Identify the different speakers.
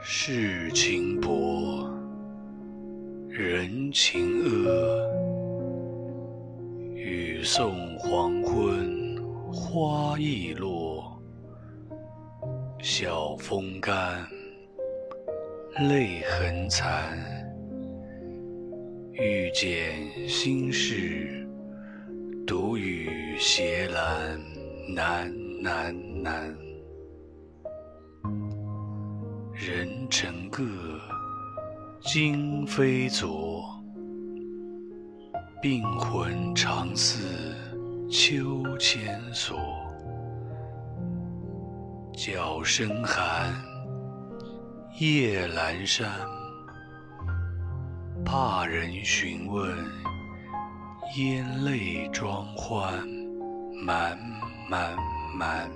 Speaker 1: 世情薄，人情恶。雨送黄昏花易落，晓风干，泪痕残。欲笺心事，独语斜阑难难难。人成各，今非昨。病魂常似秋千索，角声寒，夜阑珊。怕人询问，咽泪装欢，满满满。